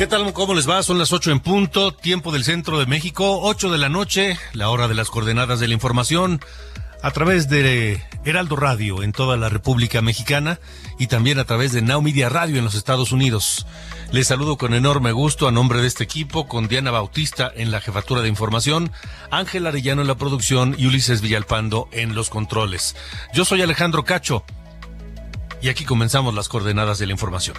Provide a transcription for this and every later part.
¿Qué tal? ¿Cómo les va? Son las 8 en punto, tiempo del centro de México, 8 de la noche, la hora de las coordenadas de la información, a través de Heraldo Radio en toda la República Mexicana y también a través de Now Media Radio en los Estados Unidos. Les saludo con enorme gusto a nombre de este equipo, con Diana Bautista en la jefatura de información, Ángel Arellano en la producción y Ulises Villalpando en los controles. Yo soy Alejandro Cacho y aquí comenzamos las coordenadas de la información.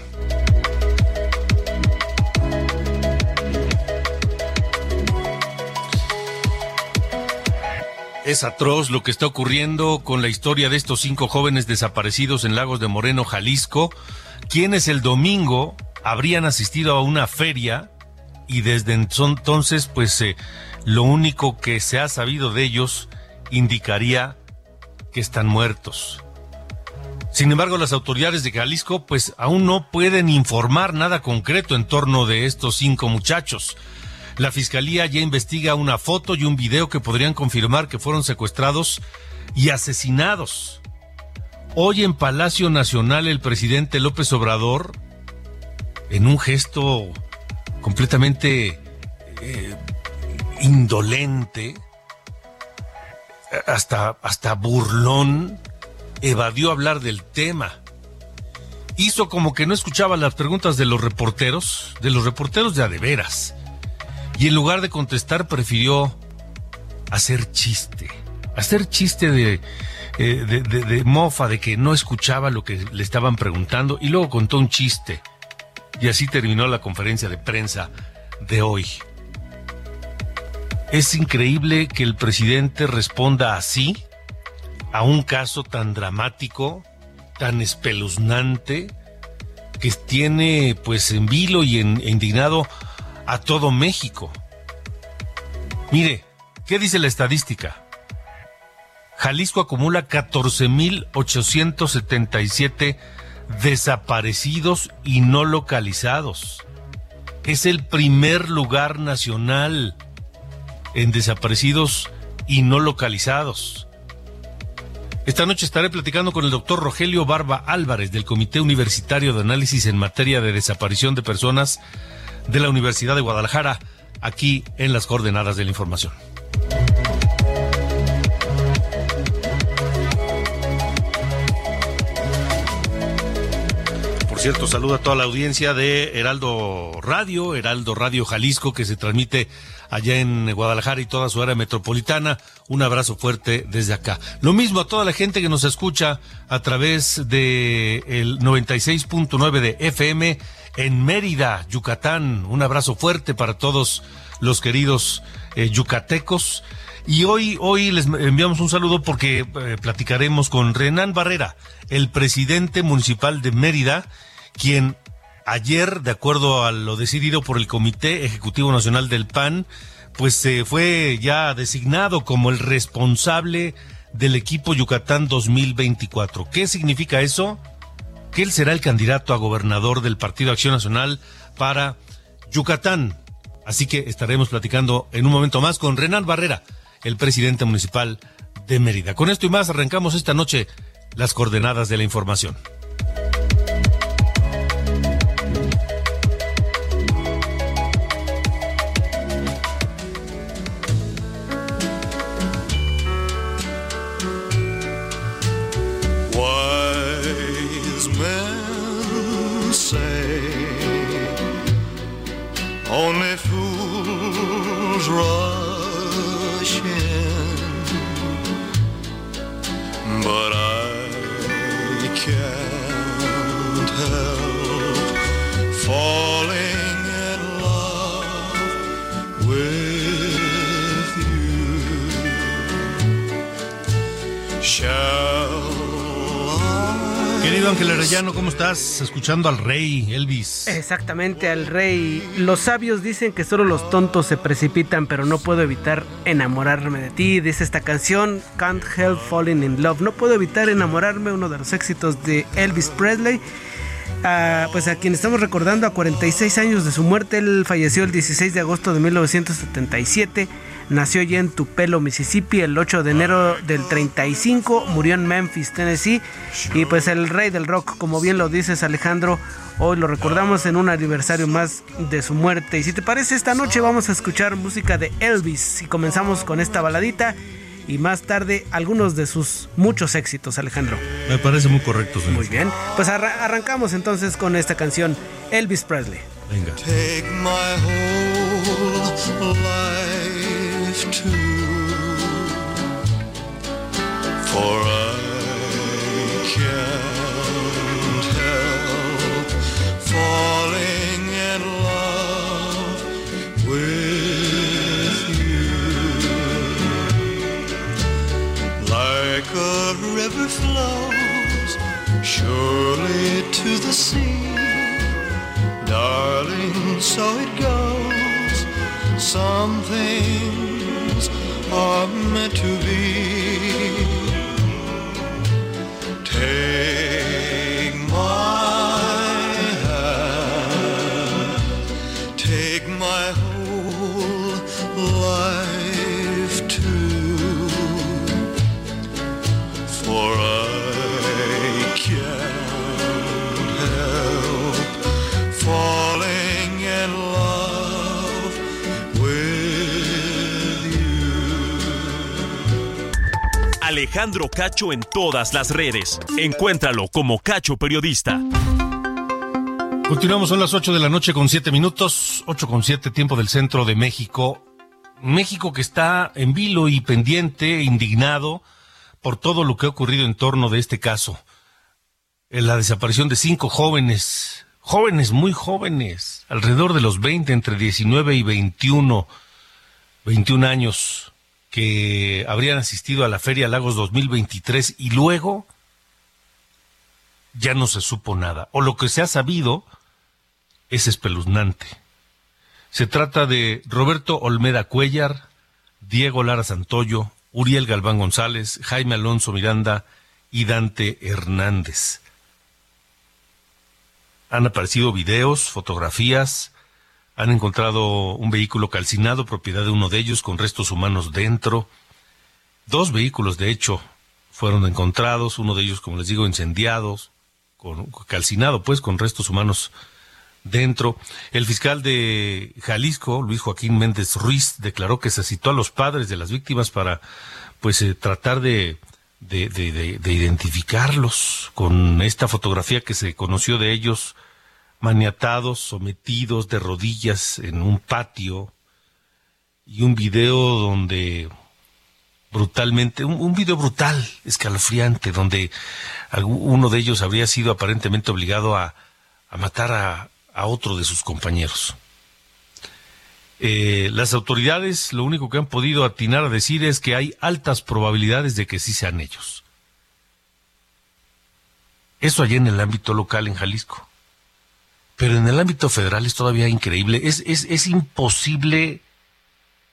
Es atroz lo que está ocurriendo con la historia de estos cinco jóvenes desaparecidos en Lagos de Moreno, Jalisco, quienes el domingo habrían asistido a una feria y desde entonces, pues eh, lo único que se ha sabido de ellos indicaría que están muertos. Sin embargo, las autoridades de Jalisco, pues aún no pueden informar nada concreto en torno de estos cinco muchachos. La fiscalía ya investiga una foto y un video que podrían confirmar que fueron secuestrados y asesinados. Hoy en Palacio Nacional el presidente López Obrador, en un gesto completamente eh, indolente, hasta, hasta burlón, evadió hablar del tema. Hizo como que no escuchaba las preguntas de los reporteros, de los reporteros de adeveras y en lugar de contestar prefirió hacer chiste, hacer chiste de, eh, de, de, de, mofa, de que no escuchaba lo que le estaban preguntando y luego contó un chiste. Y así terminó la conferencia de prensa de hoy. Es increíble que el presidente responda así a un caso tan dramático, tan espeluznante, que tiene pues en vilo y en, indignado a todo México. Mire, ¿qué dice la estadística? Jalisco acumula 14.877 desaparecidos y no localizados. Es el primer lugar nacional en desaparecidos y no localizados. Esta noche estaré platicando con el doctor Rogelio Barba Álvarez del Comité Universitario de Análisis en materia de desaparición de personas de la Universidad de Guadalajara, aquí en las coordenadas de la información. Por cierto, saludo a toda la audiencia de Heraldo Radio, Heraldo Radio Jalisco, que se transmite allá en Guadalajara y toda su área metropolitana. Un abrazo fuerte desde acá. Lo mismo a toda la gente que nos escucha a través de el 96.9 de FM en Mérida, Yucatán. Un abrazo fuerte para todos los queridos eh, yucatecos. Y hoy, hoy les enviamos un saludo porque eh, platicaremos con Renan Barrera, el presidente municipal de Mérida, quien ayer, de acuerdo a lo decidido por el Comité Ejecutivo Nacional del PAN, pues se eh, fue ya designado como el responsable del equipo Yucatán 2024. ¿Qué significa eso? Que él será el candidato a gobernador del Partido Acción Nacional para Yucatán. Así que estaremos platicando en un momento más con Renan Barrera, el presidente municipal de Mérida. Con esto y más arrancamos esta noche las coordenadas de la información. Arellano, ¿cómo estás? Escuchando al rey Elvis. Exactamente, al rey. Los sabios dicen que solo los tontos se precipitan, pero no puedo evitar enamorarme de ti. Dice esta canción, Can't Help Falling in Love. No puedo evitar enamorarme, uno de los éxitos de Elvis Presley. Pues a quien estamos recordando a 46 años de su muerte, él falleció el 16 de agosto de 1977. Nació allí en Tupelo, Mississippi, el 8 de enero del 35. Murió en Memphis, Tennessee. Y pues el rey del rock, como bien lo dices, Alejandro, hoy lo recordamos en un aniversario más de su muerte. Y si te parece, esta noche vamos a escuchar música de Elvis. Y comenzamos con esta baladita. Y más tarde, algunos de sus muchos éxitos, Alejandro. Me parece muy correcto, señor. Muy bien. Pues arra- arrancamos entonces con esta canción, Elvis Presley. Venga. take my whole life too? For I can't Alejandro Cacho en todas las redes. Encuéntralo como Cacho Periodista. Continuamos, son las 8 de la noche con 7 minutos, 8 con 7 tiempo del centro de México. México que está en vilo y pendiente, indignado por todo lo que ha ocurrido en torno de este caso. En la desaparición de cinco jóvenes, jóvenes, muy jóvenes, alrededor de los 20, entre 19 y 21, 21 años, que habrían asistido a la Feria Lagos 2023 y luego ya no se supo nada. O lo que se ha sabido es espeluznante. Se trata de Roberto Olmeda Cuellar, Diego Lara Santoyo, Uriel Galván González, Jaime Alonso Miranda y Dante Hernández. Han aparecido videos, fotografías, han encontrado un vehículo calcinado, propiedad de uno de ellos, con restos humanos dentro. Dos vehículos, de hecho, fueron encontrados, uno de ellos, como les digo, incendiados, con, calcinado, pues, con restos humanos dentro. El fiscal de Jalisco, Luis Joaquín Méndez Ruiz, declaró que se citó a los padres de las víctimas para, pues, eh, tratar de, de, de- de- de identificarlos con esta fotografía que se conoció de ellos maniatados, sometidos de rodillas en un patio y un video donde brutalmente, un, video brutal, escalofriante, donde uno de ellos habría sido aparentemente obligado a, matar a, a otro de sus compañeros. Eh, las autoridades lo único que han podido atinar a decir es que hay altas probabilidades de que sí sean ellos. Eso allá en el ámbito local en Jalisco. Pero en el ámbito federal es todavía increíble. Es, es, es imposible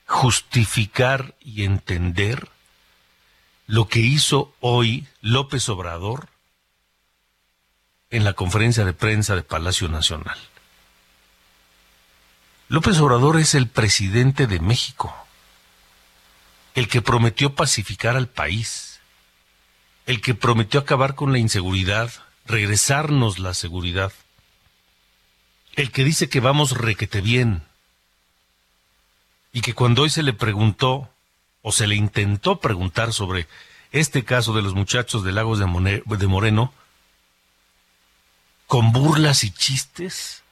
justificar y entender lo que hizo hoy López Obrador en la conferencia de prensa de Palacio Nacional. López Obrador es el presidente de México, el que prometió pacificar al país, el que prometió acabar con la inseguridad, regresarnos la seguridad, el que dice que vamos requete bien, y que cuando hoy se le preguntó, o se le intentó preguntar sobre este caso de los muchachos de Lagos de, Moreno, con burlas y chistes,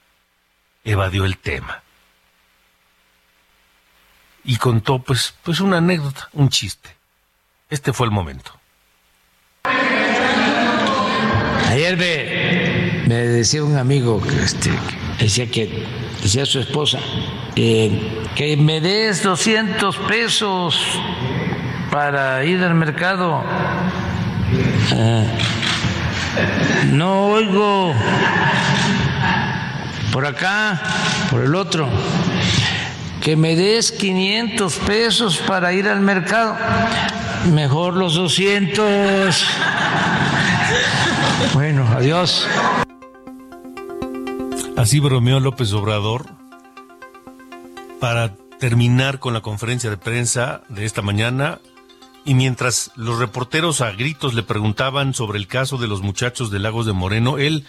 evadió el tema. y contó pues, pues una anécdota, un chiste. Este fue el momento. Ayer me, decía un amigo que este, decía que decía su esposa que me des 200 pesos para ir al mercado. Eh, no oigo por acá, por el otro que me des 500 pesos para ir al mercado. Mejor los 200. Bueno, adiós. Así bromeó López Obrador para terminar con la conferencia de prensa de esta mañana y mientras los reporteros a gritos le preguntaban sobre el caso de los muchachos de Lagos de Moreno, él,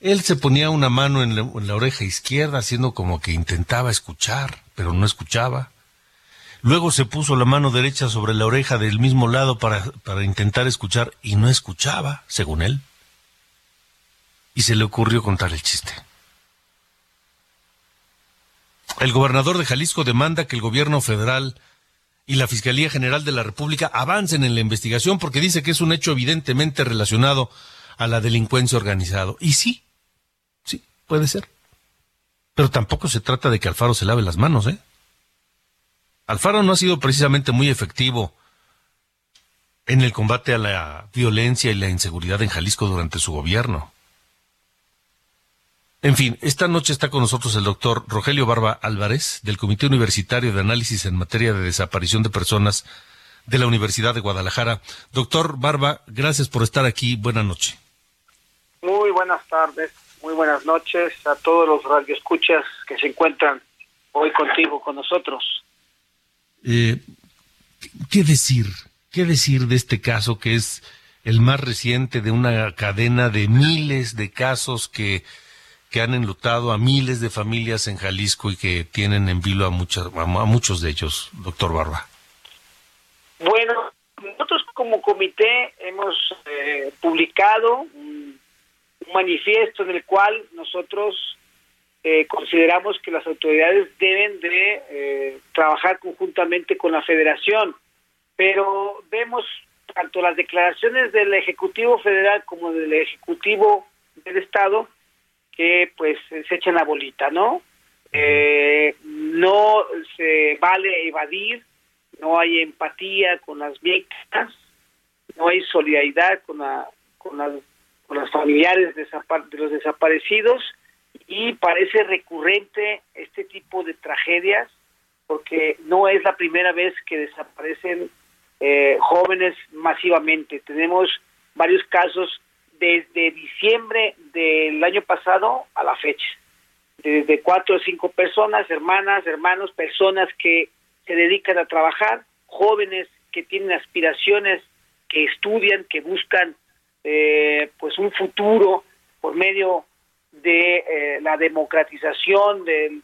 él se ponía una mano en la oreja izquierda haciendo como que intentaba escuchar pero no escuchaba. Luego se puso la mano derecha sobre la oreja del mismo lado para, para intentar escuchar y no escuchaba, según él. Y se le ocurrió contar el chiste. El gobernador de Jalisco demanda que el gobierno federal y la Fiscalía General de la República avancen en la investigación porque dice que es un hecho evidentemente relacionado a la delincuencia organizada. Y sí, sí, puede ser. Pero tampoco se trata de que Alfaro se lave las manos, ¿eh? Alfaro no ha sido precisamente muy efectivo en el combate a la violencia y la inseguridad en Jalisco durante su gobierno. En fin, esta noche está con nosotros el doctor Rogelio Barba Álvarez, del Comité Universitario de Análisis en Materia de Desaparición de Personas de la Universidad de Guadalajara. Doctor Barba, gracias por estar aquí. Buenas noches. Muy buenas tardes. Muy buenas noches a todos los radioescuchas que se encuentran hoy contigo, con nosotros. Eh, ¿Qué decir? ¿Qué decir de este caso que es el más reciente de una cadena de miles de casos que, que han enlutado a miles de familias en Jalisco y que tienen en vilo a, muchas, a muchos de ellos, doctor Barba? Bueno, nosotros como comité hemos eh, publicado un manifiesto en el cual nosotros eh, consideramos que las autoridades deben de eh, trabajar conjuntamente con la federación, pero vemos tanto las declaraciones del Ejecutivo Federal como del Ejecutivo del Estado que pues se echan la bolita, ¿no? Eh, no se vale evadir, no hay empatía con las víctimas, no hay solidaridad con la, con las con familiares de los desaparecidos y parece recurrente este tipo de tragedias porque no es la primera vez que desaparecen eh, jóvenes masivamente. Tenemos varios casos desde diciembre del año pasado a la fecha. Desde cuatro o cinco personas, hermanas, hermanos, personas que se dedican a trabajar, jóvenes que tienen aspiraciones, que estudian, que buscan eh, pues un futuro por medio de eh, la democratización de,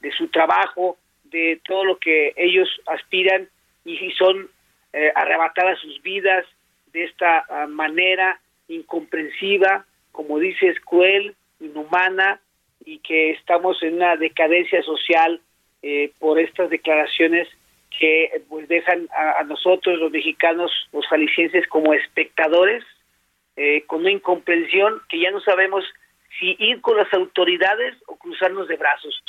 de, su trabajo, de todo lo que ellos aspiran y, son eh, arrebatadas sus vidas de esta ah, manera incomprensiva, como dices, cruel, inhumana y que estamos en una decadencia social eh, por estas declaraciones que pues dejan a, nosotros los mexicanos, los jaliscienses como espectadores eh, con una incomprensión que ya no sabemos si ir con las autoridades o cruzarnos de brazos.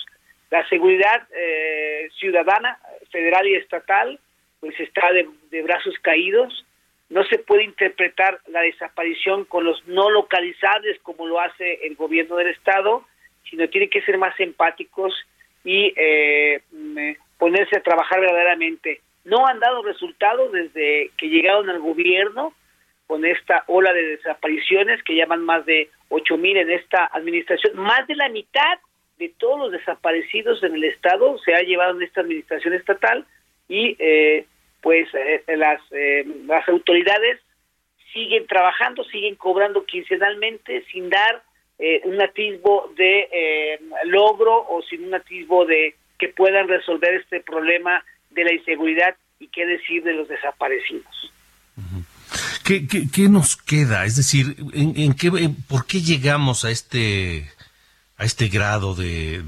La seguridad eh, ciudadana, federal y estatal, pues está de, brazos caídos. No se puede interpretar la desaparición con los no localizables como lo hace el gobierno del Estado, sino tiene que ser más empáticos y eh, ponerse a trabajar verdaderamente. No han dado resultados desde que llegaron al gobierno, con esta ola de desapariciones que llaman más de ocho mil en esta administración. Más de la mitad de todos los desaparecidos en el Estado se ha llevado en esta administración estatal y eh, pues eh, las, eh, las autoridades siguen trabajando, siguen cobrando quincenalmente sin dar un atisbo de logro o sin un atisbo de que puedan resolver este problema de la inseguridad y qué decir de los desaparecidos. ¿Qué, nos queda? Es decir, ¿en, qué, ¿por qué llegamos a este, a este grado de,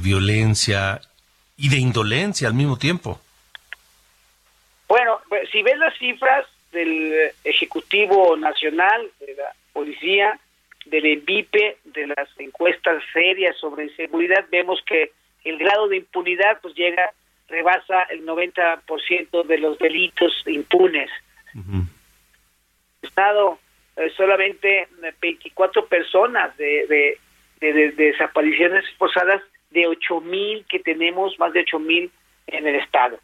violencia y de indolencia al mismo tiempo? Bueno, pues, si ves las cifras del Ejecutivo Nacional, de la Policía, del ENVIPE, de las encuestas serias sobre seguridad, vemos que el grado de impunidad pues llega, rebasa el 90% de los delitos impunes. Estado eh, solamente 24 personas de, de, de, desapariciones esposadas de 8 mil que tenemos, más de 8 mil en el Estado.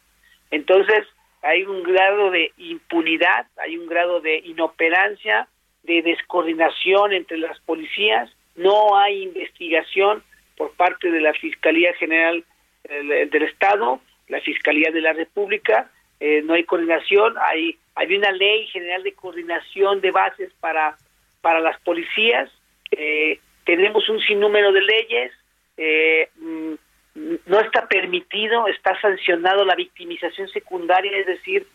Entonces, hay un grado de impunidad, hay un grado de inoperancia, de descoordinación entre las policías, no hay investigación por parte de la Fiscalía General del Estado, la Fiscalía de la República, eh, no hay coordinación, hay hay una ley general de coordinación de bases para para las policías, eh, tenemos un sinnúmero de leyes, eh, mm, no está permitido, está sancionado la victimización secundaria, es decir,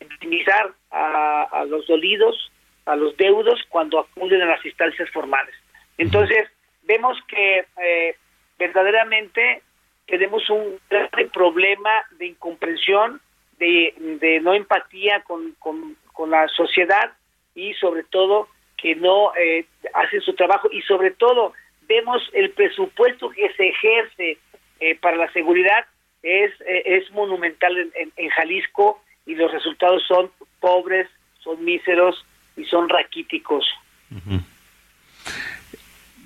victimizar a, a los dolidos, a los deudos cuando acuden a las instancias formales. Entonces, vemos que eh, verdaderamente tenemos un grave problema de incomprensión, de, de no empatía con, con, la sociedad y sobre todo que no eh, hacen su trabajo y sobre todo vemos el presupuesto que se ejerce eh, para la seguridad es, es monumental en, en Jalisco y los resultados son pobres, son míseros y son raquíticos.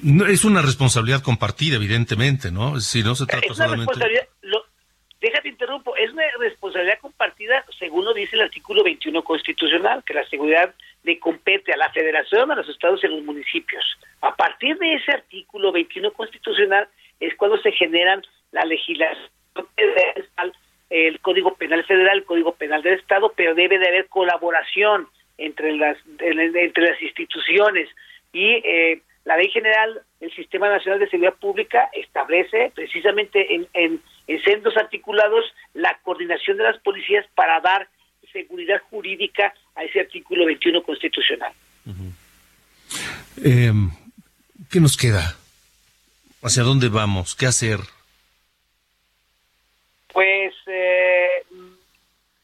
no, es una responsabilidad compartida, evidentemente, ¿no? Si no se trata es una solamente... Responsabilidad, interrumpo, es una responsabilidad compartida, según lo dice el artículo 21 constitucional, que la seguridad le compete a la federación, a los estados y a los municipios. A partir de ese artículo 21 constitucional es cuando se generan la legislación federal, el Código Penal Federal, el Código Penal del Estado, pero debe de haber colaboración entre las entre las instituciones y eh, la ley general del Sistema Nacional de Seguridad Pública establece precisamente en, en, centros articulados la coordinación de las policías para dar seguridad jurídica a ese artículo 21 constitucional. Em, ¿Qué nos queda? ¿Hacia dónde vamos? ¿Qué hacer? Pues eh,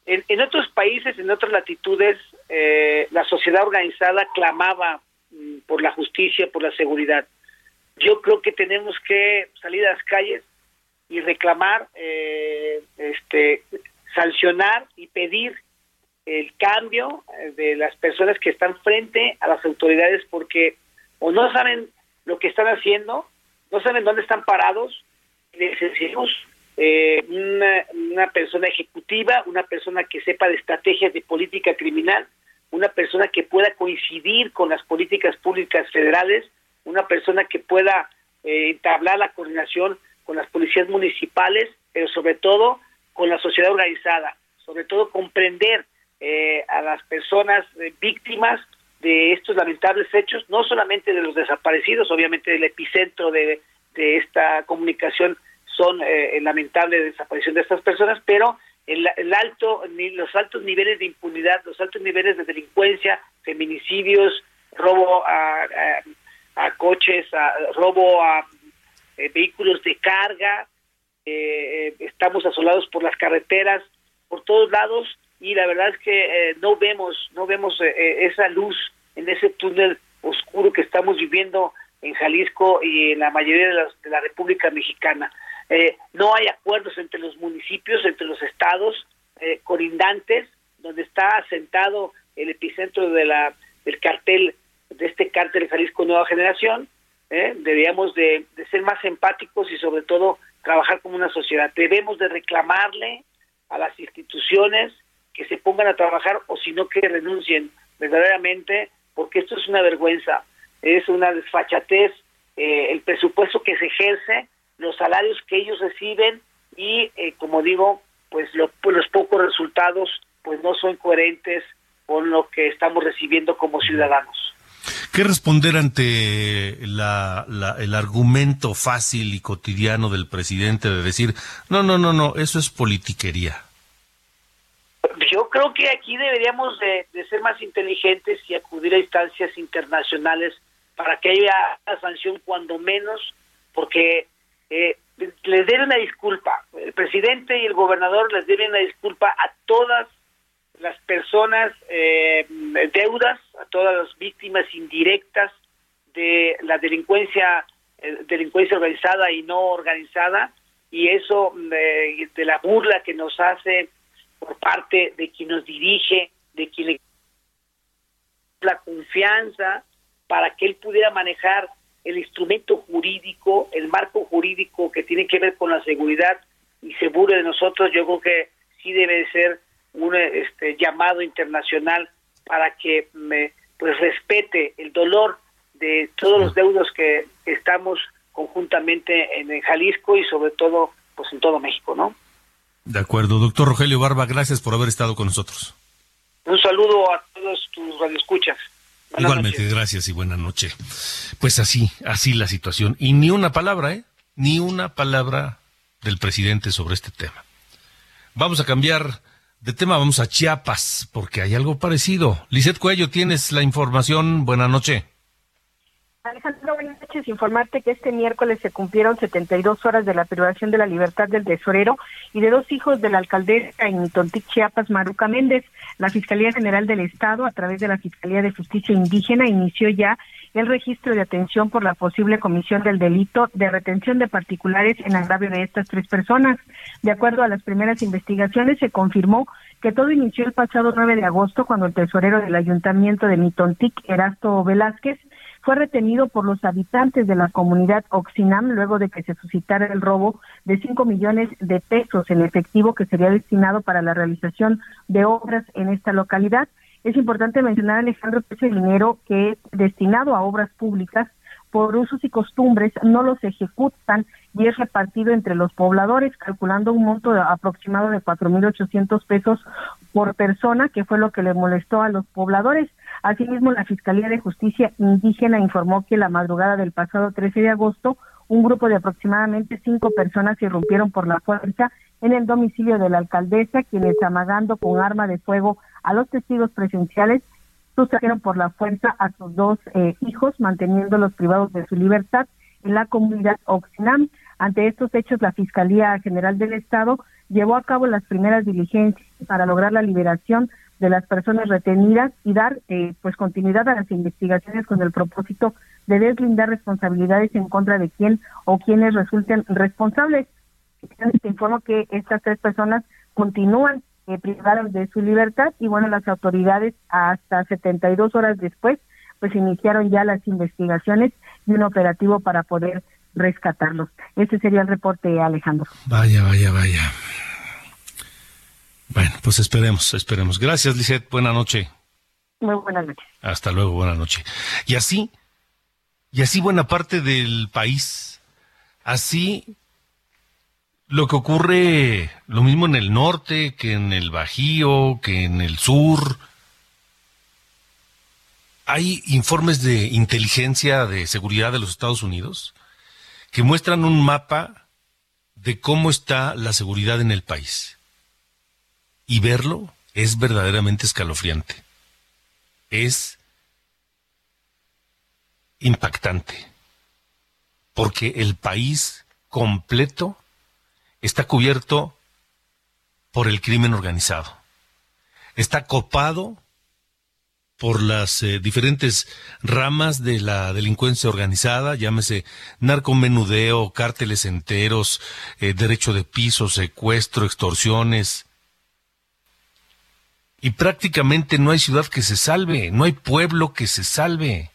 en, otros países, en otras latitudes, eh, la sociedad organizada clamaba mm, por la justicia, por la seguridad. Yo creo que tenemos que salir a las calles y reclamar, eh, este, sancionar y pedir el cambio eh, de las personas que están frente a las autoridades porque o no saben lo que están haciendo, no saben dónde están parados, necesitamos eh, una, una persona ejecutiva, una persona que sepa de estrategias de política criminal, una persona que pueda coincidir con las políticas públicas federales, una persona que pueda eh, entablar la coordinación con las policías municipales, pero sobre todo con la sociedad organizada, sobre todo comprender eh, a las personas eh, víctimas de estos lamentables hechos, no solamente de los desaparecidos, obviamente del epicentro de, de esta comunicación son eh, lamentable desaparición de estas personas, pero el, alto, ni los altos niveles de impunidad, los altos niveles de delincuencia, feminicidios, robo a, a, coches, robo a eh, vehículos de carga, eh, estamos asolados por las carreteras, por todos lados y la verdad es que no vemos, no vemos esa luz en ese túnel oscuro que estamos viviendo en Jalisco y en la mayoría de, de la República Mexicana. Eh, no hay acuerdos entre los municipios, entre los estados eh, colindantes, donde está asentado el epicentro de la, del cartel, de este cártel Jalisco Nueva Generación. ¿Eh? Deberíamos de, ser más empáticos y sobre todo trabajar como una sociedad. Debemos de reclamarle a las instituciones que se pongan a trabajar o si no que renuncien verdaderamente, porque esto es una vergüenza, es una desfachatez, el presupuesto que se ejerce los salarios que ellos reciben y, eh, como digo, pues, pues los pocos resultados pues no son coherentes con lo que estamos recibiendo como ciudadanos. ¿Qué responder ante la, el argumento fácil y cotidiano del presidente de decir, no, no, no, no, eso es politiquería? Yo creo que aquí deberíamos de, ser más inteligentes y acudir a instancias internacionales para que haya una sanción cuando menos, porque eh, les deben una disculpa. El presidente y el gobernador les deben una disculpa a todas las personas eh, deudas, a todas las víctimas indirectas de la delincuencia, eh, delincuencia organizada y no organizada, y eso eh, de la burla que nos hace por parte de quien nos dirige, de quien le la confianza para que él pudiera manejar el instrumento jurídico, el marco jurídico que tiene que ver con la seguridad y seguro de nosotros, yo creo que sí debe ser un este, llamado internacional para que me, pues respete el dolor de todos los deudos que estamos conjuntamente en Jalisco y sobre todo pues en todo México, ¿no? De acuerdo, doctor Rogelio Barba, gracias por haber estado con nosotros. Un saludo a todos tus radioescuchas. Igualmente, gracias y buena noche. Pues así, así la situación. Y ni una palabra, ¿eh? Ni una palabra del presidente sobre este tema. Vamos a cambiar de tema, vamos a Chiapas, porque hay algo parecido. Lizeth Cuello, tienes la información. Buena noche. Alejandro, buenas noches. Informarte que este miércoles se cumplieron 72 horas de la privación de la libertad del tesorero y de dos hijos de la alcaldesa en Tontic, Chiapas, Maruca Méndez. La Fiscalía General del Estado, a través de la Fiscalía de Justicia Indígena, inició ya el registro de atención por la posible comisión del delito de retención de particulares en agravio de estas tres personas. De acuerdo a las primeras investigaciones, se confirmó que todo inició el pasado 9 de agosto cuando el tesorero del ayuntamiento de Mitontic, Erasto Velázquez, fue retenido por los habitantes de la comunidad Oxinam luego de que se suscitara el robo de 5 millones de pesos en efectivo que sería destinado para la realización de obras en esta localidad. Es importante mencionar, Alejandro, que ese dinero que es destinado a obras públicas por usos y costumbres no los ejecutan y es repartido entre los pobladores, calculando un monto aproximado de 4.800 pesos por persona, que fue lo que le molestó a los pobladores. Asimismo, la Fiscalía de Justicia Indígena informó que la madrugada del pasado 13 de agosto, un grupo de aproximadamente cinco personas irrumpieron por la fuerza en el domicilio de la alcaldesa, quienes amagando con arma de fuego a los testigos presenciales, sustrajeron por la fuerza a sus dos eh, hijos, manteniéndolos privados de su libertad en la comunidad Oxinam. Ante estos hechos, la Fiscalía General del Estado llevó a cabo las primeras diligencias para lograr la liberación de las personas retenidas y dar eh, pues continuidad a las investigaciones con el propósito de deslindar responsabilidades en contra de quien o quienes resulten responsables. Te informo que estas tres personas continúan eh, privadas de su libertad y bueno, las autoridades hasta 72 horas después pues iniciaron ya las investigaciones y un operativo para poder rescatarlos. Ese sería el reporte, Alejandro. Vaya, vaya, vaya. Bueno, pues esperemos, esperemos. Gracias, Lisette. Buena noche. Muy buenas noches. Hasta luego, buena noche. Y así, y así buena parte del país, así lo que ocurre, lo mismo en el norte, que en el Bajío, que en el sur. Hay informes de inteligencia de seguridad de los Estados Unidos que muestran un mapa de cómo está la seguridad en el país y verlo es verdaderamente escalofriante. Es impactante. Porque el país completo está cubierto por el crimen organizado. Está copado por las eh, diferentes ramas de la delincuencia organizada, llámese narcomenudeo, cárteles enteros, eh, derecho de piso, secuestro, extorsiones, y prácticamente no hay ciudad que se salve, no hay pueblo que se salve.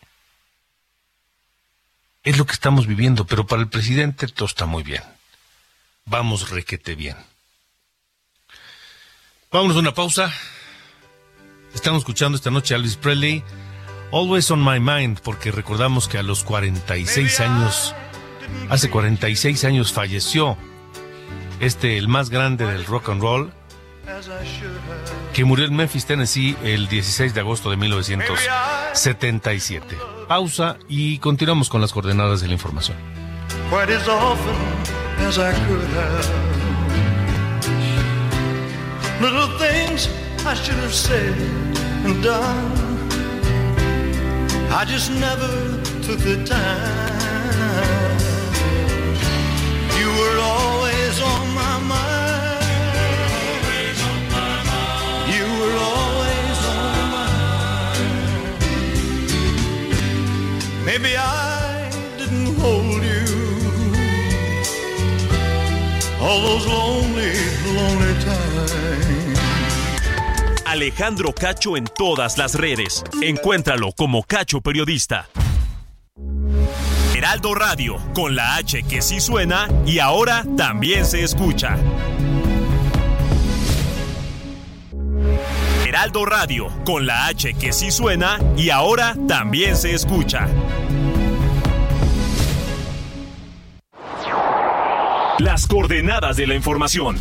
Es lo que estamos viviendo, pero para el presidente todo está muy bien. Vamos requete bien. Vámonos a una pausa. Estamos escuchando esta noche a Elvis Presley, Always on My Mind, porque recordamos que a los 46 años, hace 46 años falleció este, el más grande del rock and roll, que murió en Memphis, Tennessee, el 16 de agosto de 1977. Pausa y continuamos con las coordenadas de la información. Little things I should have said and done. I just never took the time. You were always on my mind. You were always on my mind. Maybe I didn't hold you all those lonely, lonely Alejandro Cacho en todas las redes. Encuéntralo como Cacho Periodista. Heraldo Radio, con la H que sí suena y ahora también se escucha. Heraldo Radio, con la H que sí suena y ahora también se escucha. Las coordenadas de la información.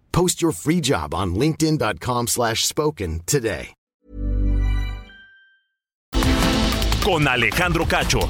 Post your free job on linkedin.com/spoken slash spoken today. Con Alejandro Cacho.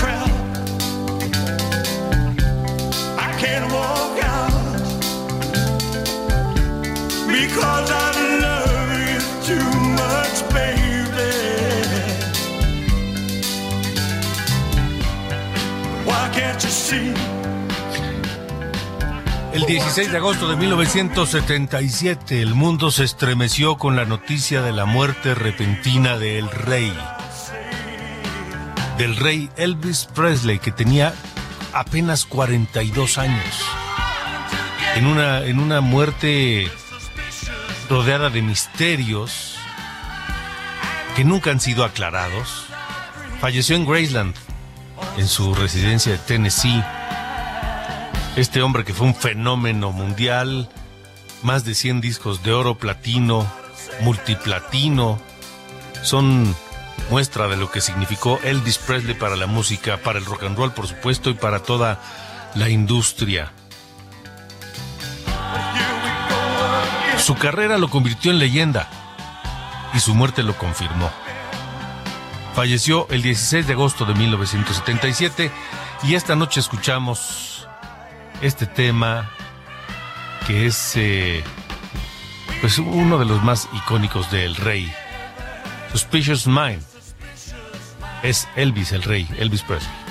El 16 de agosto de 1977, el mundo se estremeció con la noticia de la muerte repentina del rey. Del rey Elvis Presley, que tenía apenas 42 años. En una, en una muerte rodeada de misterios que nunca han sido aclarados. Falleció en Graceland, en su residencia de Tennessee. Este hombre que fue un fenómeno mundial, más de 100 discos de oro, platino, multiplatino, son muestra de lo que significó Elvis Presley para la música, para el rock and roll, por supuesto, y para toda la industria. Su carrera lo convirtió en leyenda y su muerte lo confirmó. Falleció el 16 de agosto de 1977 y esta noche escuchamos este tema que es eh, pues uno de los más icónicos del rey. Suspicious Mind. Es Elvis el rey, Elvis Presley.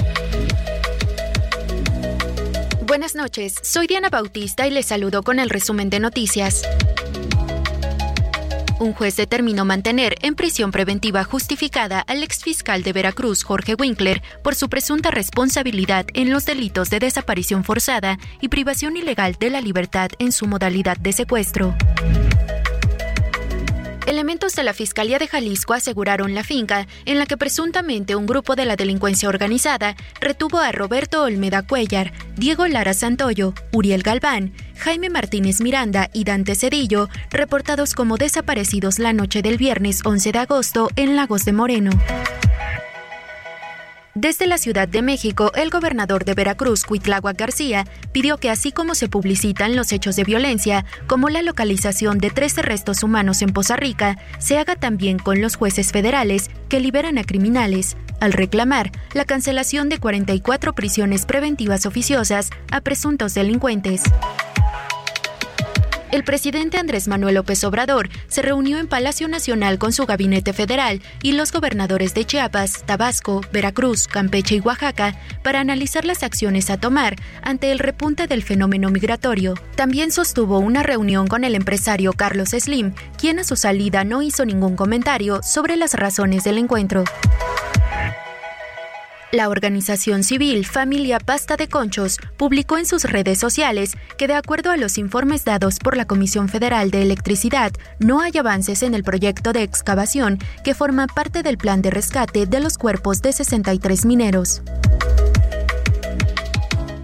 Buenas noches, soy Diana Bautista y les saludo con el resumen de noticias. Un juez determinó mantener en prisión preventiva justificada al exfiscal de Veracruz, Jorge Winkler, por su presunta responsabilidad en los delitos de desaparición forzada y privación ilegal de la libertad en su modalidad de secuestro. Elementos de la Fiscalía de Jalisco aseguraron la finca en la que presuntamente un grupo de la delincuencia organizada retuvo a Roberto Olmeda Cuellar, Diego Lara Santoyo, Uriel Galván, Jaime Martínez Miranda y Dante Cedillo, reportados como desaparecidos la noche del viernes 11 de agosto en Lagos de Moreno. Desde la Ciudad de México, el gobernador de Veracruz, Cuitláhuac García, pidió que así como se publicitan los hechos de violencia, como la localización de 13 restos humanos en Poza Rica, se haga también con los jueces federales que liberan a criminales, al reclamar la cancelación de 44 prisiones preventivas oficiosas a presuntos delincuentes. El presidente Andrés Manuel López Obrador se reunió en Palacio Nacional con su gabinete federal y los gobernadores de Chiapas, Tabasco, Veracruz, Campeche y Oaxaca para analizar las acciones a tomar ante el repunte del fenómeno migratorio. También sostuvo una reunión con el empresario Carlos Slim, quien a su salida no hizo ningún comentario sobre las razones del encuentro. La organización civil Familia Pasta de Conchos publicó en sus redes sociales que de acuerdo a los informes dados por la Comisión Federal de Electricidad, no hay avances en el proyecto de excavación que forma parte del plan de rescate de los cuerpos de 63 mineros.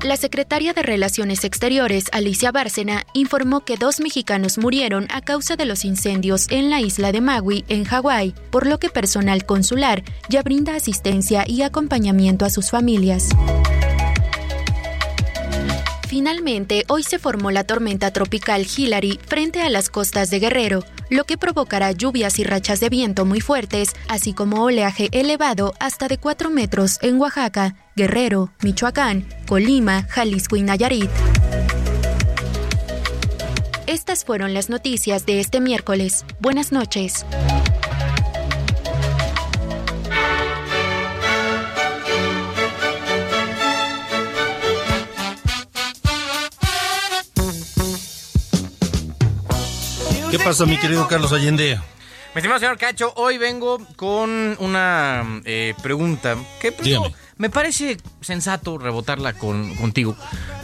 La secretaria de Relaciones Exteriores, Alicia Bárcena, informó que dos mexicanos murieron a causa de los incendios en la isla de Maui, en Hawái, por lo que personal consular ya brinda asistencia y acompañamiento a sus familias. Finalmente, hoy se formó la tormenta tropical Hillary frente a las costas de Guerrero, lo que provocará lluvias y rachas de viento muy fuertes, así como oleaje elevado hasta de 4 metros en Oaxaca, Guerrero, Michoacán, Colima, Jalisco y Nayarit. Estas fueron las noticias de este miércoles. Buenas noches. ¿Qué pasa, mi querido Carlos Allende? Mi estimado señor Cacho, hoy vengo con una eh, pregunta que pues, me parece sensato rebotarla con, contigo.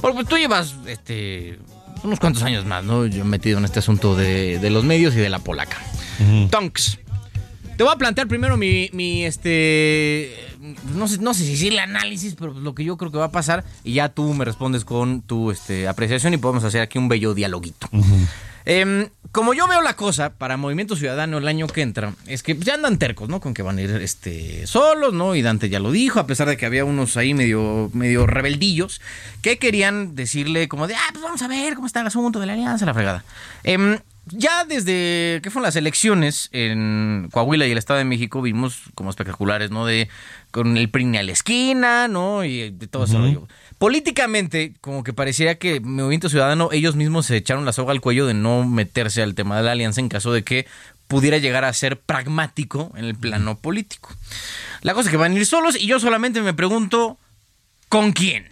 Porque pues, tú llevas este, unos cuantos años más, ¿no? Yo metido en este asunto de, de los medios y de la polaca. Tonks. Te voy a plantear primero mi, mi, este, no sé, no sé si decirle análisis, pero lo que yo creo que va a pasar y ya tú me respondes con tu este, apreciación y podemos hacer aquí un bello dialoguito. Em, como yo veo la cosa para Movimiento Ciudadano el año que entra, es que ya andan tercos, ¿no? Con que van a ir este, solos, ¿no? Y Dante ya lo dijo, a pesar de que había unos ahí medio, medio rebeldillos que querían decirle como de, ah, pues vamos a ver cómo está el asunto de la alianza, la fregada. Em, ya desde que fueron las elecciones en Coahuila y el Estado de México vimos como espectaculares, ¿no? De con el PRI a la esquina, ¿no? Y de todo ese rollo. Políticamente, como que parecía que Movimiento Ciudadano, ellos mismos se echaron la soga al cuello de no meterse al tema de la alianza en caso de que pudiera llegar a ser pragmático en el plano político. La cosa es que van a ir solos y yo solamente me pregunto, ¿con quién?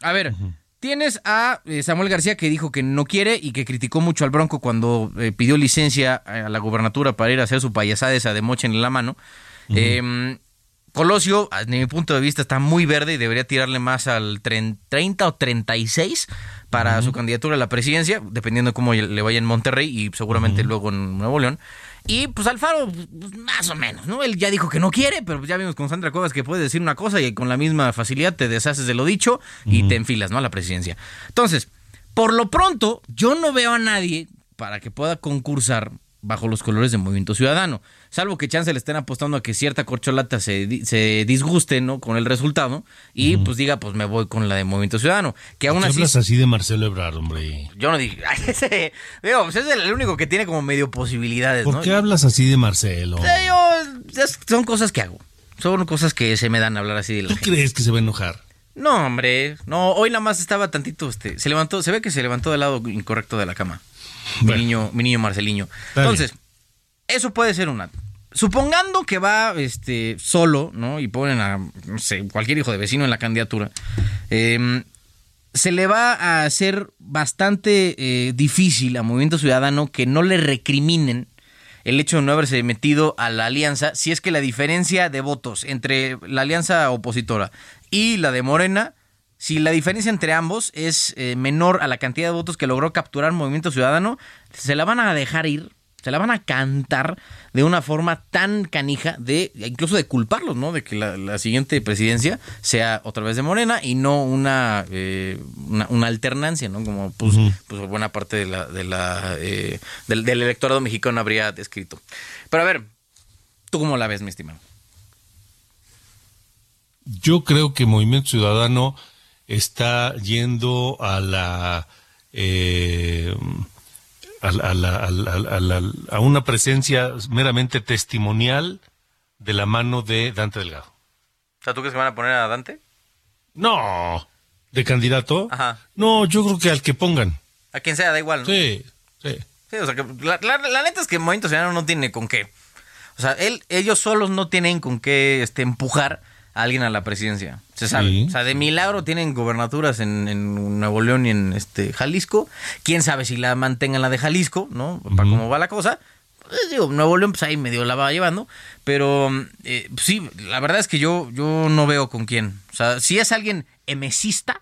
A ver, tienes a eh, Samuel García que dijo que no quiere y que criticó mucho al Bronco cuando eh, pidió licencia a la gubernatura para ir a hacer su payasada esa de moche en la mano. Eh, Colosio, a mi punto de vista, está muy verde y debería tirarle más al tren- 30 o 36 para su candidatura a la presidencia, dependiendo de cómo le vaya en Monterrey y seguramente luego en Nuevo León. Y pues Alfaro, pues, más o menos, ¿no? Él ya dijo que no quiere, pero ya vimos con Sandra Cuevas que puede decir una cosa y con la misma facilidad te deshaces de lo dicho y te enfilas, ¿no? A la presidencia. Entonces, por lo pronto, yo no veo a nadie para que pueda concursar bajo los colores de Movimiento Ciudadano. Salvo que chance le estén apostando a que cierta corcholata se, se disguste, ¿no? Con el resultado y pues diga, pues me voy con la de Movimiento Ciudadano. Que aún ¿Por qué así... hablas así de Marcelo Ebrard, hombre? Yo no dije... Ese, digo, pues es el único que tiene como medio posibilidades, ¿Por ¿no? qué hablas así de Marcelo? Yo- son cosas que hago. Son cosas que se me dan a hablar así de la ¿Tú crees que se va a enojar? No, hombre. No, hoy nada más estaba tantito, este, se levantó, se ve que se levantó del lado incorrecto de la cama. Mi niño, mi niño Marceliño. Está Entonces, eso puede ser una. Supongando que va este solo, ¿no? Y ponen a, no sé, cualquier hijo de vecino en la candidatura. eh, se le va a hacer bastante eh, difícil a Movimiento Ciudadano que no le recriminen el hecho de no haberse metido a la alianza, si es que la diferencia de votos entre la alianza opositora y la de Morena, si la diferencia entre ambos es eh, menor a la cantidad de votos que logró capturar Movimiento Ciudadano, se la van a dejar ir, se la van a cantar de una forma tan canija de incluso de culparlos, ¿no? De que la, siguiente presidencia sea otra vez de Morena y no una eh, una, alternancia, ¿no? Como pues, pues, buena parte de la, de la eh, del, del electorado mexicano habría descrito. Pero a ver, ¿tú cómo la ves, mi estimado? Yo creo que Movimiento Ciudadano está yendo a la eh, a, una presencia meramente testimonial de la mano de Dante Delgado. O sea, ¿tú crees que van a poner a Dante? No, de candidato. Ajá. No, yo creo que al que pongan. A quien sea, da igual. ¿no? Sí, sí. Sí, o sea, que la, la, neta es que Movimiento Ciudadano no tiene con qué. O sea, él, ellos solos no tienen con qué este, empujar a alguien a la presidencia. Se sabe. O sea, de milagro tienen gobernaturas en, Nuevo León y en este Jalisco. Quién sabe si la mantengan la de Jalisco, ¿no? Para cómo va la cosa. Pues, digo, Nuevo León, pues ahí medio la va llevando. Pero eh, sí, la verdad es que yo, yo no veo con quién. O sea, si es alguien emesista,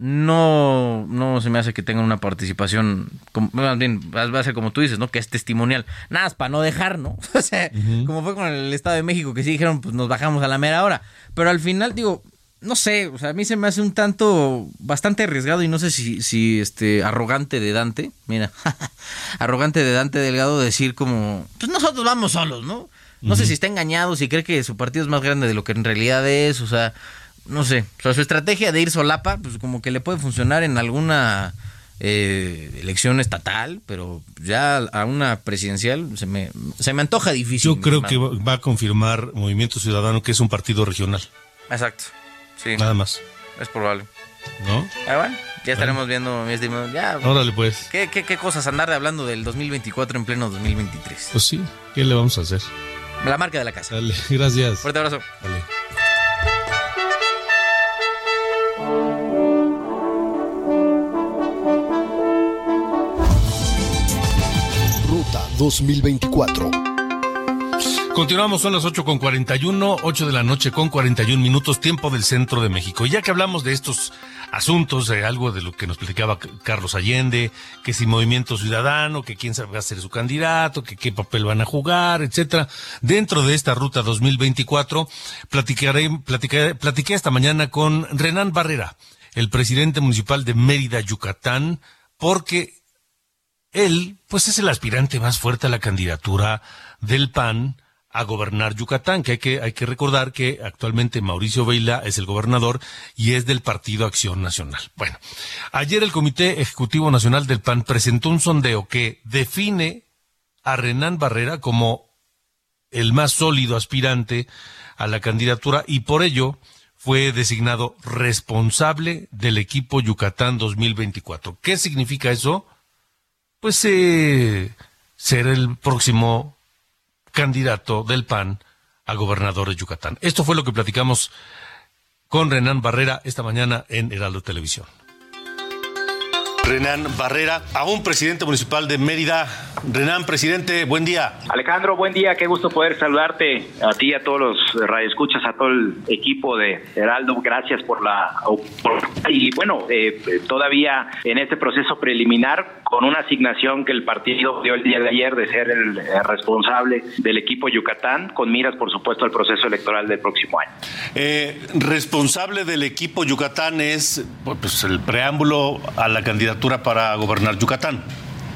no, no se me hace que tengan una participación, más bien, va a ser como tú dices, ¿no? Que es testimonial. Nada, es para no dejar, ¿no? O sea, como fue con el Estado de México, que sí dijeron, pues nos bajamos a la mera hora. Pero al final, digo, no sé, o sea, a mí se me hace un tanto bastante arriesgado y no sé si, si este, arrogante de Dante, mira, arrogante de Dante Delgado decir como, pues nosotros vamos solos, ¿no? No sé si está engañado, si cree que su partido es más grande de lo que en realidad es, o sea, no sé, o sea, su estrategia de ir solapa, pues como que le puede funcionar en alguna eh, elección estatal, pero ya a una presidencial se me, se me antoja difícil. Yo creo que va a confirmar Movimiento Ciudadano que es un partido regional. Exacto, sí. Nada más. Es probable. ¿No? Ah, bueno, ya estaremos viendo, mi estimado. Ya, Órale, pues. ¿qué, ¿qué, qué, cosas andar de hablando del 2024 en pleno 2023? Pues sí, ¿qué le vamos a hacer? La marca de la casa. Dale, gracias. Fuerte abrazo. Dale. 2024. Continuamos, son las 8 con 41, 8 de la noche con 41 minutos, tiempo del centro de México. Y ya que hablamos de estos asuntos, de algo de lo que nos platicaba Carlos Allende, que si Movimiento Ciudadano, que quién va a ser su candidato, que qué papel van a jugar, etcétera. Dentro de esta ruta 2024, platicaré, platicaré, platiqué esta mañana con Renán Barrera, el presidente municipal de Mérida, Yucatán, porque él, pues es el aspirante más fuerte a la candidatura del PAN a gobernar Yucatán, que hay que, recordar que actualmente Mauricio Veila es el gobernador y es del Partido Acción Nacional. Bueno, ayer el Comité Ejecutivo Nacional del PAN presentó un sondeo que define a Renán Barrera como el más sólido aspirante a la candidatura y por ello fue designado responsable del equipo Yucatán 2024. ¿Qué significa eso? Pues eh, ser el próximo candidato del PAN a gobernador de Yucatán. Esto fue lo que platicamos con Renán Barrera esta mañana en Heraldo Televisión. Renán Barrera, a un presidente municipal de Mérida. Renán, presidente, buen día. Alejandro, buen día, qué gusto poder saludarte a ti, a todos los radioescuchas, a todo el equipo de Heraldo. Gracias por la y bueno, eh, todavía en este proceso preliminar con una asignación que el partido dio el día de ayer de ser el eh, responsable del equipo Yucatán, con miras, por supuesto, al proceso electoral del próximo año. Eh, responsable del equipo Yucatán es pues, el preámbulo a la candidatura para gobernar Yucatán?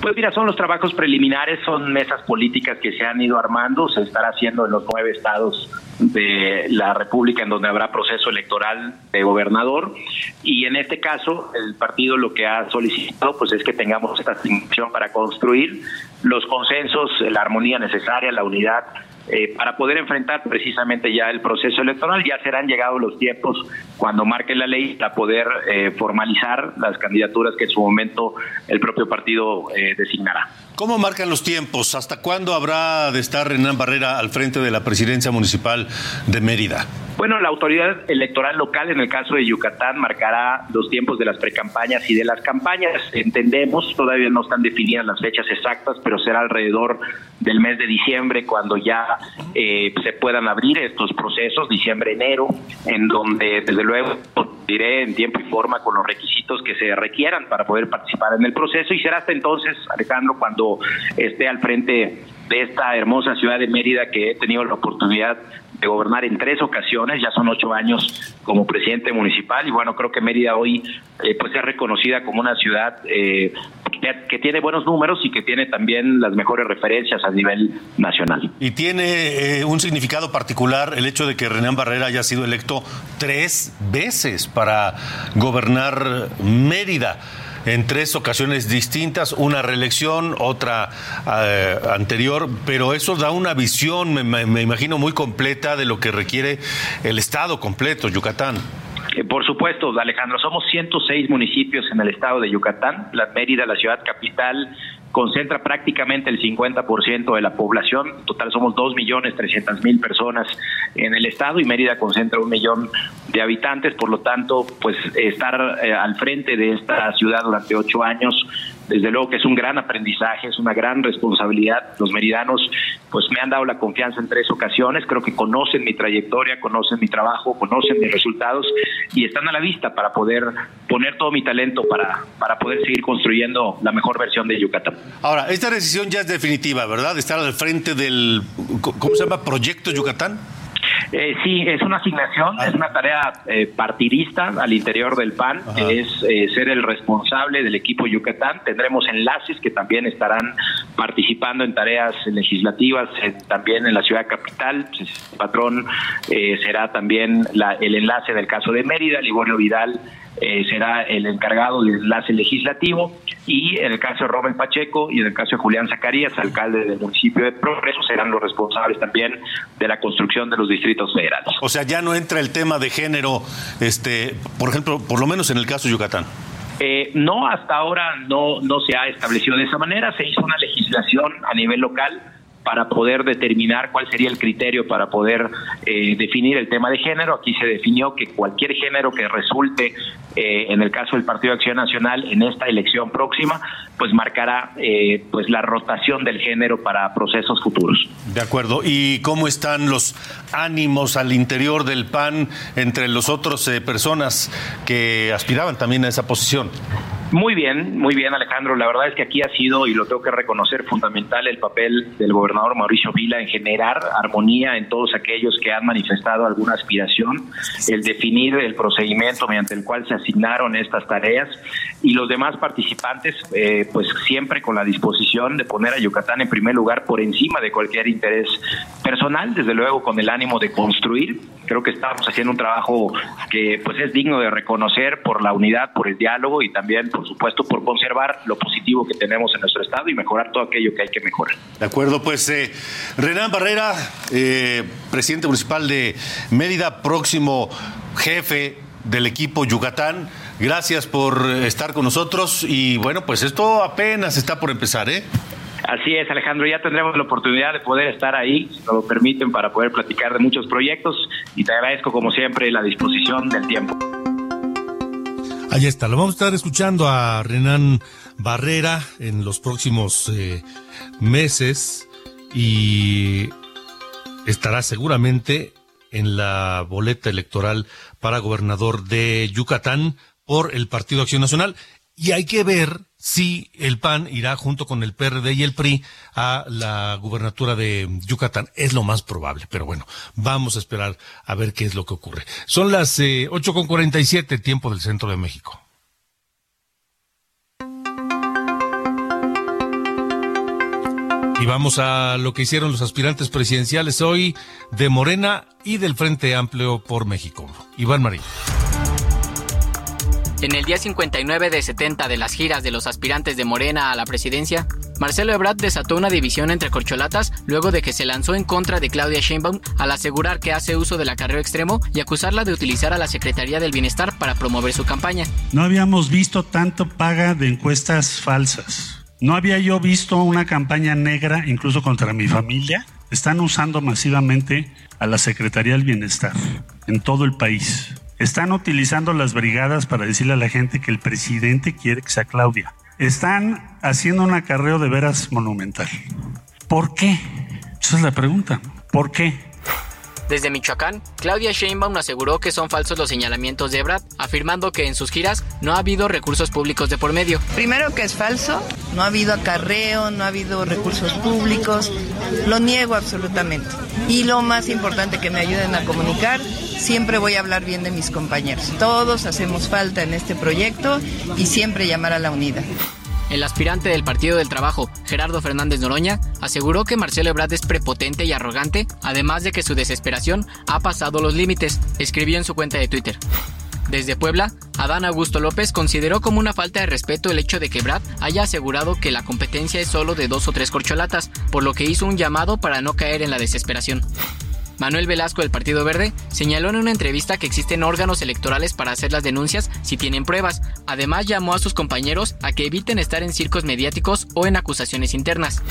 Pues mira, son los trabajos preliminares, son mesas políticas que se han ido armando, se estará haciendo en los nueve estados de la República en donde habrá proceso electoral de gobernador y en este caso el partido lo que ha solicitado pues es que tengamos esta distinción para construir los consensos, la armonía necesaria, la unidad eh, para poder enfrentar precisamente ya el proceso electoral. Ya serán llegados los tiempos cuando marque la ley para poder eh, formalizar las candidaturas que en su momento el propio partido eh, designará. ¿Cómo marcan los tiempos? ¿Hasta cuándo habrá de estar Renan Barrera al frente de la presidencia municipal de Mérida? Bueno, la autoridad electoral local, en el caso de Yucatán, marcará los tiempos de las precampañas y de las campañas. Entendemos, todavía no están definidas las fechas exactas, pero será alrededor del mes de diciembre cuando ya eh, se puedan abrir estos procesos, diciembre-enero, en donde desde luego diré en tiempo y forma con los requisitos que se requieran para poder participar en el proceso y será hasta entonces, Alejandro, esté al frente de esta hermosa ciudad de Mérida que he tenido la oportunidad de gobernar en tres ocasiones, ya son ocho años como presidente municipal y bueno, creo que Mérida hoy eh, pues es reconocida como una ciudad eh, que tiene buenos números y que tiene también las mejores referencias a nivel nacional. Y tiene eh, un significado particular el hecho de que Renan Barrera haya sido electo tres veces para gobernar Mérida en tres ocasiones distintas, una reelección, otra eh, anterior, pero eso da una visión, me, me imagino, muy completa de lo que requiere el Estado completo, Yucatán. Eh, por supuesto, Alejandro, somos 106 municipios en el estado de Yucatán. La Mérida, la ciudad capital, concentra prácticamente el 50% de la población. En total somos 2.300.000 personas en el estado y Mérida concentra un millón de habitantes. Por lo tanto, pues estar eh, al frente de esta ciudad durante ocho años desde luego que es un gran aprendizaje, es una gran responsabilidad. Los meridanos pues me han dado la confianza en tres ocasiones, creo que conocen mi trayectoria, conocen mi trabajo, conocen mis resultados y están a la vista para poder poner todo mi talento para, para poder seguir construyendo la mejor versión de Yucatán. Ahora, esta decisión ya es definitiva, ¿verdad? Estar al frente del, ¿cómo se llama? Proyecto Yucatán. Eh, sí, es una asignación, es una tarea eh, partidista al interior del PAN, es eh, ser el responsable del equipo Yucatán. Tendremos enlaces que también estarán participando en tareas legislativas, también en la ciudad capital. Pues, el patrón será también la, el enlace del caso de Mérida, Liborio Vidal eh, será el encargado del enlace legislativo y en el caso de Robert Pacheco y en el caso de Julián Zacarías, alcalde del municipio de Progreso, serán los responsables también de la construcción de los distritos federales. O sea, ya no entra el tema de género, este, por ejemplo, por lo menos en el caso de Yucatán. Eh, no, hasta ahora no, no se ha establecido de esa manera. Se hizo una legislación a nivel local para poder determinar cuál sería el criterio para poder eh, definir el tema de género. Aquí se definió que cualquier género que resulte, eh, en el caso del Partido de Acción Nacional, en esta elección próxima, pues marcará eh, pues la rotación del género para procesos futuros. De acuerdo. ¿Y cómo están los ánimos al interior del PAN entre los otros personas que aspiraban también a esa posición? Muy bien, muy bien Alejandro. La verdad es que aquí ha sido, y lo tengo que reconocer, fundamental el papel del gobernador Mauricio Vila en generar armonía en todos aquellos que han manifestado alguna aspiración, el definir el procedimiento mediante el cual se asignaron estas tareas y los demás participantes, eh, pues siempre con la disposición de poner a Yucatán en primer lugar por encima de cualquier interés personal, desde luego con el ánimo de construir. Creo que estamos haciendo un trabajo que pues es digno de reconocer por la unidad, por el diálogo y también por supuesto, por conservar lo positivo que tenemos en nuestro Estado y mejorar todo aquello que hay que mejorar. De acuerdo, pues eh, Renan Barrera, eh, presidente municipal de Mérida, próximo jefe del equipo Yucatán. Gracias por estar con nosotros y bueno, pues esto apenas está por empezar, ¿eh? Así es, Alejandro, ya tendremos la oportunidad de poder estar ahí, si nos lo permiten, para poder platicar de muchos proyectos y te agradezco como siempre la disposición del tiempo. Ahí está, lo vamos a estar escuchando a Renan Barrera en los próximos eh, meses y estará seguramente en la boleta electoral para gobernador de Yucatán por el Partido Acción Nacional. Y hay que ver si el PAN irá junto con el PRD y el PRI a la gubernatura de Yucatán. Es lo más probable, pero bueno, vamos a esperar a ver qué es lo que ocurre. Son las eh, con 8.47, tiempo del centro de México. Y vamos a lo que hicieron los aspirantes presidenciales hoy de Morena y del Frente Amplio por México. Iván Marín. En el día 59 de 70 de las giras de los aspirantes de Morena a la presidencia, Marcelo Ebrard desató una división entre corcholatas luego de que se lanzó en contra de Claudia Sheinbaum al asegurar que hace uso del acarreo extremo y acusarla de utilizar a la Secretaría del Bienestar para promover su campaña. No habíamos visto tanto paga de encuestas falsas No había yo visto una campaña negra incluso contra mi familia. Están usando masivamente a la Secretaría del Bienestar en todo el país. Están utilizando las brigadas para decirle a la gente que el presidente quiere que sea Claudia. Están haciendo un acarreo de veras monumental. ¿Por qué? Esa es la pregunta. ¿Por qué? Desde Michoacán, Claudia Sheinbaum aseguró que son falsos los señalamientos de Ebrard, afirmando que en sus giras no ha habido recursos públicos de por medio. Primero que es falso, no ha habido acarreo, no ha habido recursos públicos, lo niego absolutamente. Y lo más importante que me ayuden a comunicar, siempre voy a hablar bien de mis compañeros. Todos hacemos falta en este proyecto y siempre llamar a la unidad. El aspirante del Partido del Trabajo, Gerardo Fernández Noroña, aseguró que Marcelo Ebrard es prepotente y arrogante, además de que su desesperación ha pasado los límites, escribió en su cuenta de Twitter. Desde Puebla, Adán Augusto López consideró como una falta de respeto el hecho de que Brad haya asegurado que la competencia es solo de dos o tres corcholatas, por lo que hizo un llamado para no caer en la desesperación. Manuel Velasco del Partido Verde señaló en una entrevista que existen órganos electorales para hacer las denuncias si tienen pruebas. Además llamó a sus compañeros a que eviten estar en circos mediáticos o en acusaciones internas.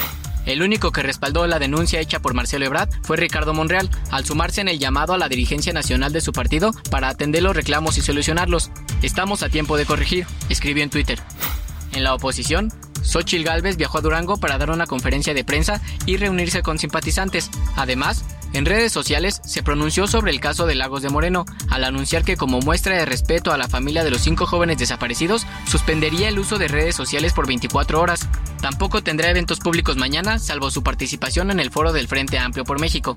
El único que respaldó la denuncia hecha por Marcelo Ebrard fue Ricardo Monreal, al sumarse en el llamado a la dirigencia nacional de su partido para atender los reclamos y solucionarlos. Estamos a tiempo de corregir, escribió en Twitter. En la oposición, Xochil Gálvez viajó a Durango para dar una conferencia de prensa y reunirse con simpatizantes. Además, en redes sociales se pronunció sobre el caso de Lagos de Moreno, al anunciar que como muestra de respeto a la familia de los cinco jóvenes desaparecidos, suspendería el uso de redes sociales por 24 horas. Tampoco tendrá eventos públicos mañana, salvo su participación en el foro del Frente Amplio por México.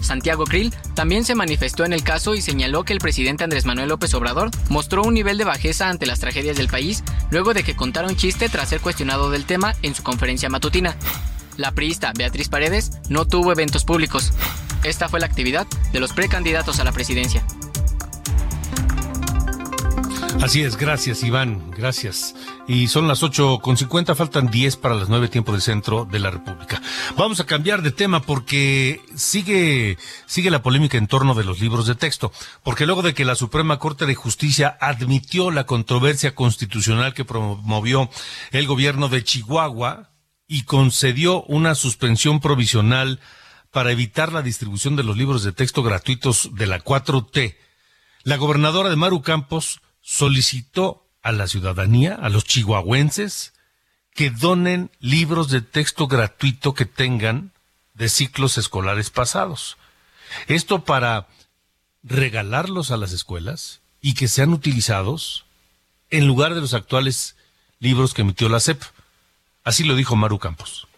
Santiago Krill también se manifestó en el caso y señaló que el presidente Andrés Manuel López Obrador mostró un nivel de bajeza ante las tragedias del país luego de que contara un chiste tras ser cuestionado del tema en su conferencia matutina. La priista Beatriz Paredes no tuvo eventos públicos. Esta fue la actividad de los precandidatos a la presidencia. Así es, gracias Iván, gracias. Y son las ocho con cincuenta, faltan diez para las nueve tiempo del centro de la República. Vamos a cambiar de tema porque sigue, sigue la polémica en torno de los libros de texto. Porque luego de que la Suprema Corte de Justicia admitió la controversia constitucional que promovió el gobierno de Chihuahua y concedió una suspensión provisional para evitar la distribución de los libros de texto gratuitos de la 4T, la gobernadora de Maru Campos solicitó a la ciudadanía, a los chihuahuenses, que donen libros de texto gratuito que tengan de ciclos escolares pasados. Esto para regalarlos a las escuelas y que sean utilizados en lugar de los actuales libros que emitió la SEP. Así lo dijo Maru Campos.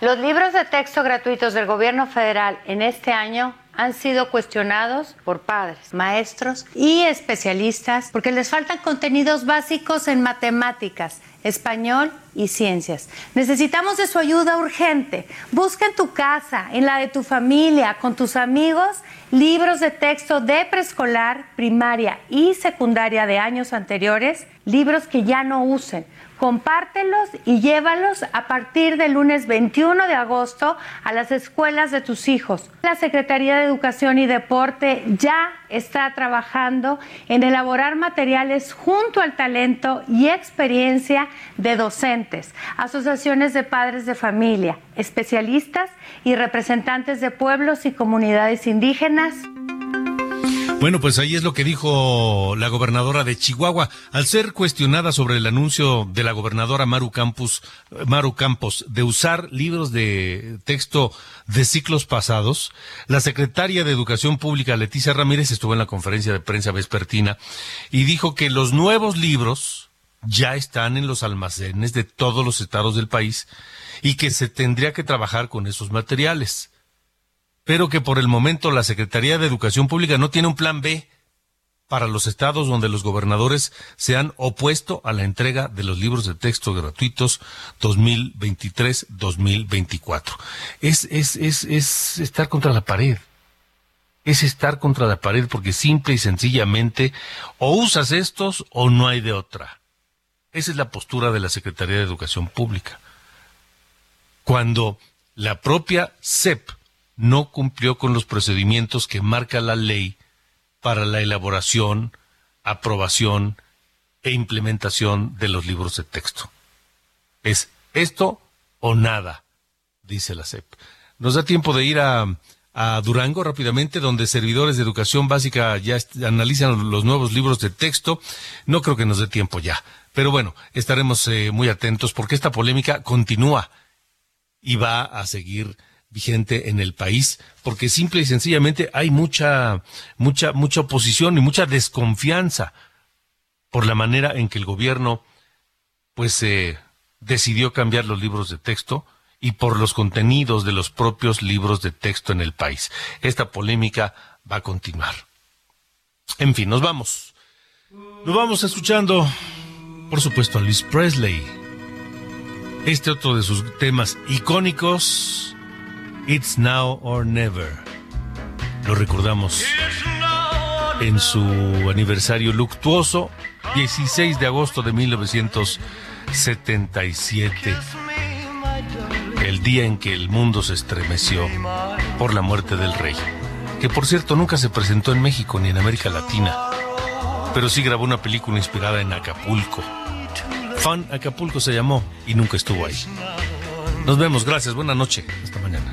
Los libros de texto gratuitos del gobierno federal en este año han sido cuestionados por padres, maestros y especialistas porque les faltan contenidos básicos en matemáticas, español y ciencias. Necesitamos de su ayuda urgente. Busca en tu casa, en la de tu familia, con tus amigos, libros de texto de preescolar, primaria y secundaria de años anteriores, libros que ya no usen compártelos y llévalos a partir del lunes 21 de agosto a las escuelas de tus hijos. La Secretaría de Educación y Deporte ya está trabajando en elaborar materiales junto al talento y experiencia de docentes, asociaciones de padres de familia, especialistas y representantes de pueblos y comunidades indígenas. Bueno, pues ahí es lo que dijo la gobernadora de Chihuahua. Al ser cuestionada sobre el anuncio de la gobernadora Maru Campos, Maru Campos de usar libros de texto de ciclos pasados, la secretaria de Educación Pública, Leticia Ramírez, estuvo en la conferencia de prensa vespertina y dijo que los nuevos libros ya están en los almacenes de todos los estados del país y que se tendría que trabajar con esos materiales pero que por el momento la Secretaría de Educación Pública no tiene un plan B para los estados donde los gobernadores se han opuesto a la entrega de los libros de texto gratuitos 2023-2024. Es, es, es, es estar contra la pared. Es estar contra la pared porque simple y sencillamente o usas estos o no hay de otra. Esa es la postura de la Secretaría de Educación Pública. Cuando la propia CEP no cumplió con los procedimientos que marca la ley para la elaboración, aprobación e implementación de los libros de texto. Es Esto o nada, dice la SEP. Nos da tiempo de ir a, Durango rápidamente, donde servidores de educación básica ya analizan los nuevos libros de texto. No creo que nos dé tiempo ya. Pero bueno, estaremos eh, muy atentos porque esta polémica continúa y va a seguir vigente en el país, porque simple y sencillamente hay mucha, mucha, mucha oposición y mucha desconfianza por la manera en que el gobierno, pues, eh, decidió cambiar los libros de texto y por los contenidos de los propios libros de texto en el país. Esta polémica va a continuar. En fin, nos vamos. Nos vamos escuchando, por supuesto, a Luis Presley. Este otro de sus temas icónicos, It's Now or Never. Lo recordamos en su aniversario luctuoso, 16 de agosto de 1977 el día en que el mundo se estremeció por la muerte del rey, que por cierto nunca se presentó en México ni en América Latina, pero sí grabó una película inspirada en Acapulco. Fan Acapulco se llamó y nunca estuvo ahí. Nos vemos, gracias, buena noche, hasta mañana.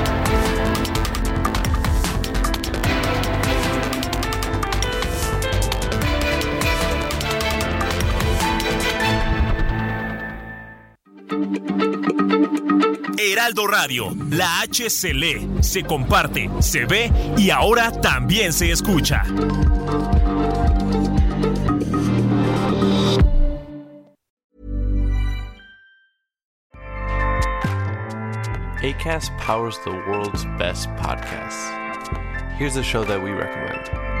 Heraldo Radio, la H se lee, se comparte, se ve y ahora también se escucha. ACAST powers the world's best podcasts. Here's a show that we recommend.